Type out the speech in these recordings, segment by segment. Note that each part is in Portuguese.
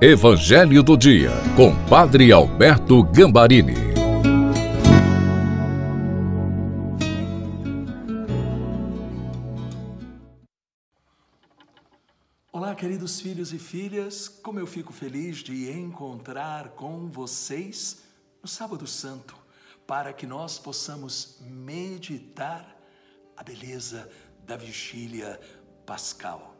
Evangelho do Dia, com Padre Alberto Gambarini. Olá, queridos filhos e filhas, como eu fico feliz de encontrar com vocês no Sábado Santo, para que nós possamos meditar a beleza da vigília pascal.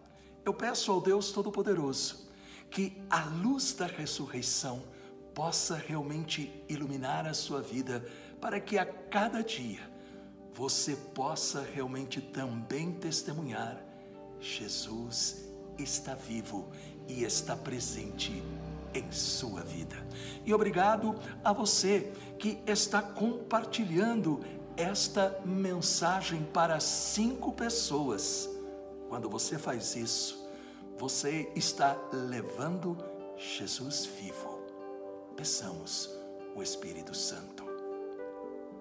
Eu peço ao Deus Todo-Poderoso que a luz da ressurreição possa realmente iluminar a sua vida, para que a cada dia você possa realmente também testemunhar: Jesus está vivo e está presente em sua vida. E obrigado a você que está compartilhando esta mensagem para cinco pessoas. Quando você faz isso, você está levando Jesus vivo. Peçamos o Espírito Santo.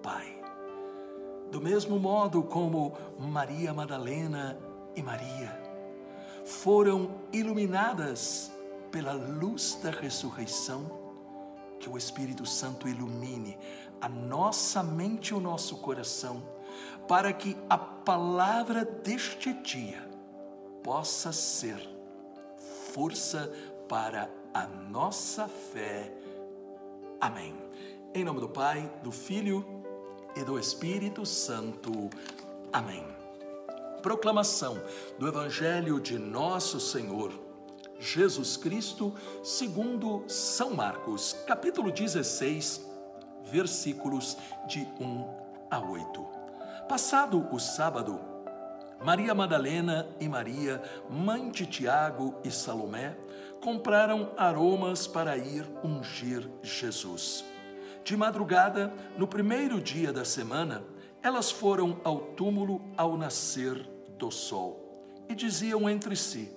Pai, do mesmo modo como Maria Madalena e Maria foram iluminadas pela luz da ressurreição, que o Espírito Santo ilumine a nossa mente e o nosso coração, para que a palavra deste dia possa ser força para a nossa fé. Amém. Em nome do Pai, do Filho e do Espírito Santo. Amém. Proclamação do Evangelho de Nosso Senhor Jesus Cristo, segundo São Marcos, capítulo 16, versículos de 1 a 8. Passado o sábado, Maria Madalena e Maria, mãe de Tiago e Salomé, compraram aromas para ir ungir Jesus. De madrugada, no primeiro dia da semana, elas foram ao túmulo ao nascer do sol e diziam entre si: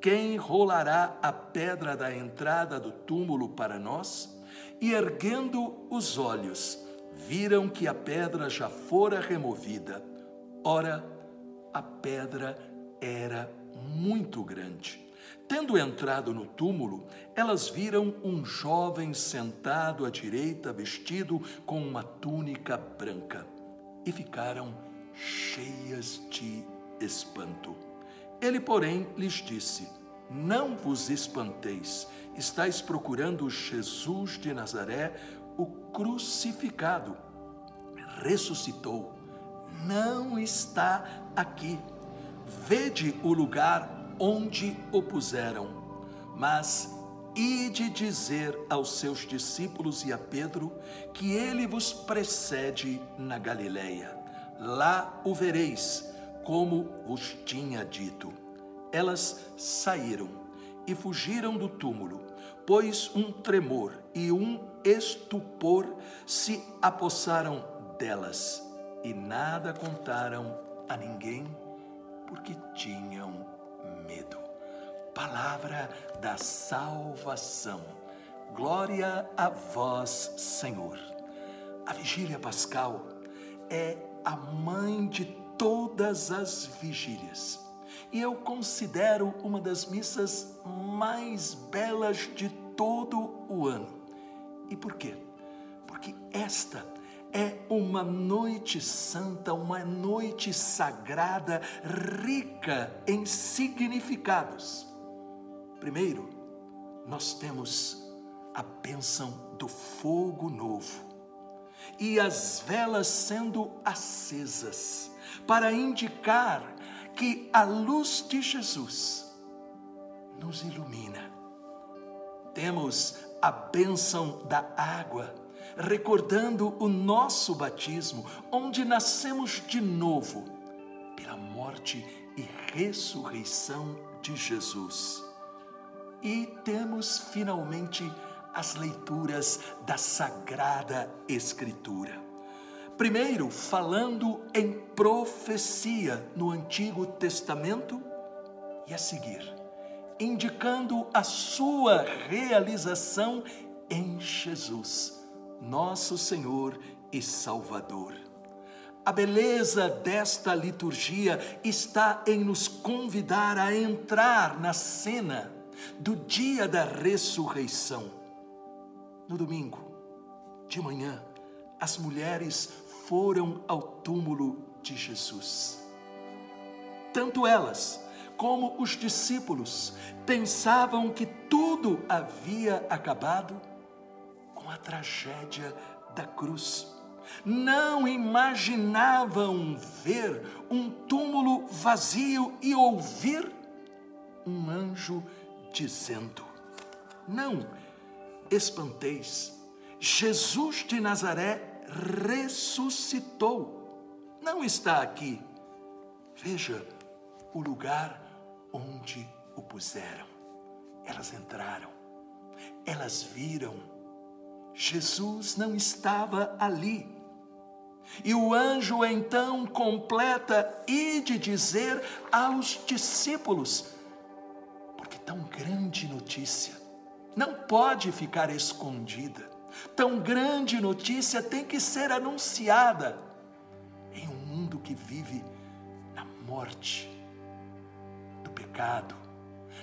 quem rolará a pedra da entrada do túmulo para nós? E erguendo os olhos, viram que a pedra já fora removida. Ora, a pedra era muito grande. Tendo entrado no túmulo, elas viram um jovem sentado à direita, vestido com uma túnica branca, e ficaram cheias de espanto. Ele, porém, lhes disse: Não vos espanteis, estáis procurando Jesus de Nazaré, o crucificado. Ressuscitou, não está aqui. Vede o lugar onde o puseram. Mas ide dizer aos seus discípulos e a Pedro que ele vos precede na Galileia. Lá o vereis como vos tinha dito. Elas saíram e fugiram do túmulo, pois um tremor e um estupor se apossaram delas e nada contaram a ninguém, porque tinham medo. Palavra da salvação. Glória a vós, Senhor. A vigília pascal é a mãe de todas as vigílias. E eu considero uma das missas mais belas de todo o ano. E por quê? Porque esta é uma noite santa, uma noite sagrada, rica em significados. Primeiro, nós temos a bênção do fogo novo e as velas sendo acesas para indicar que a luz de Jesus nos ilumina. Temos a bênção da água, recordando o nosso batismo, onde nascemos de novo pela morte e ressurreição de Jesus. E temos finalmente as leituras da Sagrada Escritura. Primeiro, falando em profecia no Antigo Testamento, e a seguir, indicando a sua realização em Jesus, nosso Senhor e Salvador. A beleza desta liturgia está em nos convidar a entrar na cena do dia da ressurreição. No domingo, de manhã, as mulheres foram ao túmulo de Jesus. Tanto elas como os discípulos pensavam que tudo havia acabado com a tragédia da cruz. Não imaginavam ver um túmulo vazio e ouvir um anjo dizendo: Não espanteis, Jesus de Nazaré ressuscitou. Não está aqui. Veja o lugar onde o puseram. Elas entraram, elas viram. Jesus não estava ali. E o anjo então completa e de dizer aos discípulos, porque tão grande notícia não pode ficar escondida. Tão grande notícia tem que ser anunciada em um mundo que vive na morte do pecado,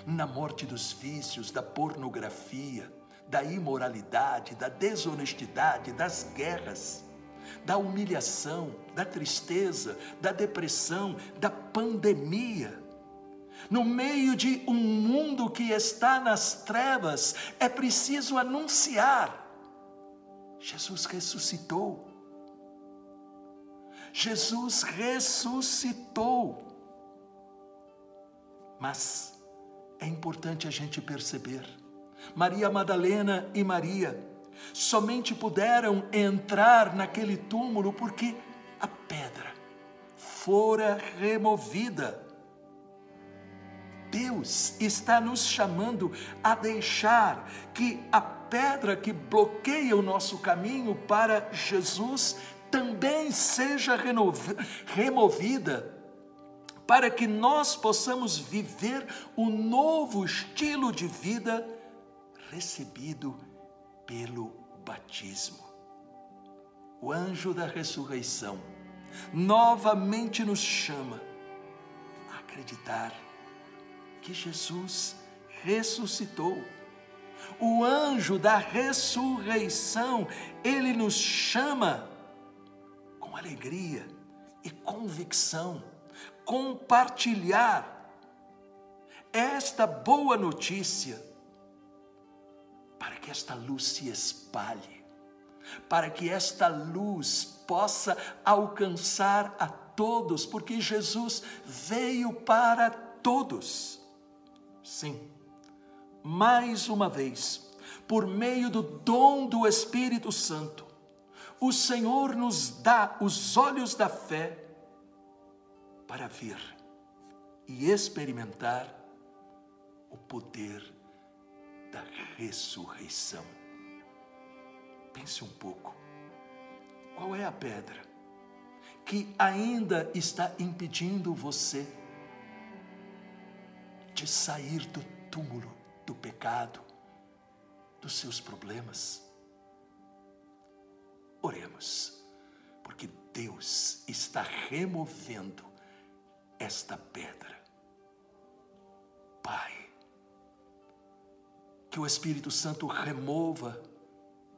na morte dos vícios, da pornografia, da imoralidade, da desonestidade, das guerras, da humilhação, da tristeza, da depressão, da pandemia. No meio de um mundo que está nas trevas, é preciso anunciar Jesus ressuscitou. Jesus ressuscitou. Mas é importante a gente perceber: Maria Madalena e Maria somente puderam entrar naquele túmulo porque a pedra fora removida. Deus está nos chamando a deixar que a pedra que bloqueia o nosso caminho para Jesus também seja removida, para que nós possamos viver o novo estilo de vida recebido pelo batismo. O anjo da ressurreição novamente nos chama a acreditar que Jesus ressuscitou. O anjo da ressurreição, ele nos chama com alegria e convicção, compartilhar esta boa notícia que esta luz se espalhe, para que esta luz possa alcançar a todos, porque Jesus veio para todos. Sim, mais uma vez, por meio do dom do Espírito Santo, o Senhor nos dá os olhos da fé para ver e experimentar o poder da ressurreição. Pense um pouco. Qual é a pedra que ainda está impedindo você de sair do túmulo do pecado, dos seus problemas. Oremos, porque Deus está removendo esta pedra. O Espírito Santo remova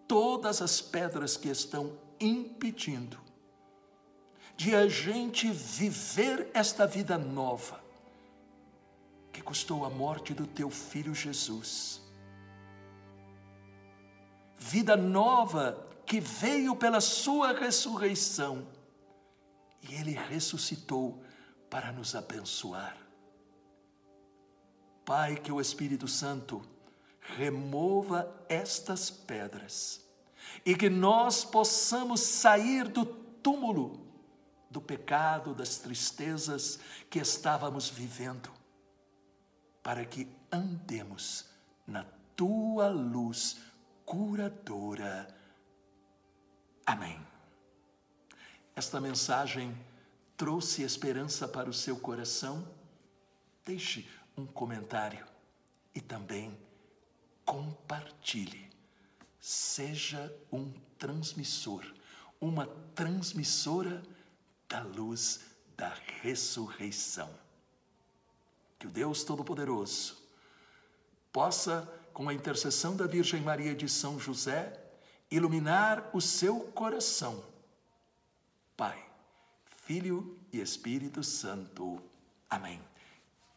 todas as pedras que estão impedindo de a gente viver esta vida nova que custou a morte do teu filho Jesus. Vida nova que veio pela sua ressurreição e ele ressuscitou para nos abençoar. Pai, que o Espírito Santo remova estas pedras e que nós possamos sair do túmulo do pecado, das tristezas que estávamos vivendo para que andemos na tua luz curadora. Amém. Esta mensagem trouxe esperança para o seu coração? Deixe um comentário e também compartilhe. Seja um transmissor, uma transmissora da luz da ressurreição. Que o Deus Todo-Poderoso possa, com a intercessão da Virgem Maria de São José, iluminar o seu coração. Pai, Filho e Espírito Santo. Amém.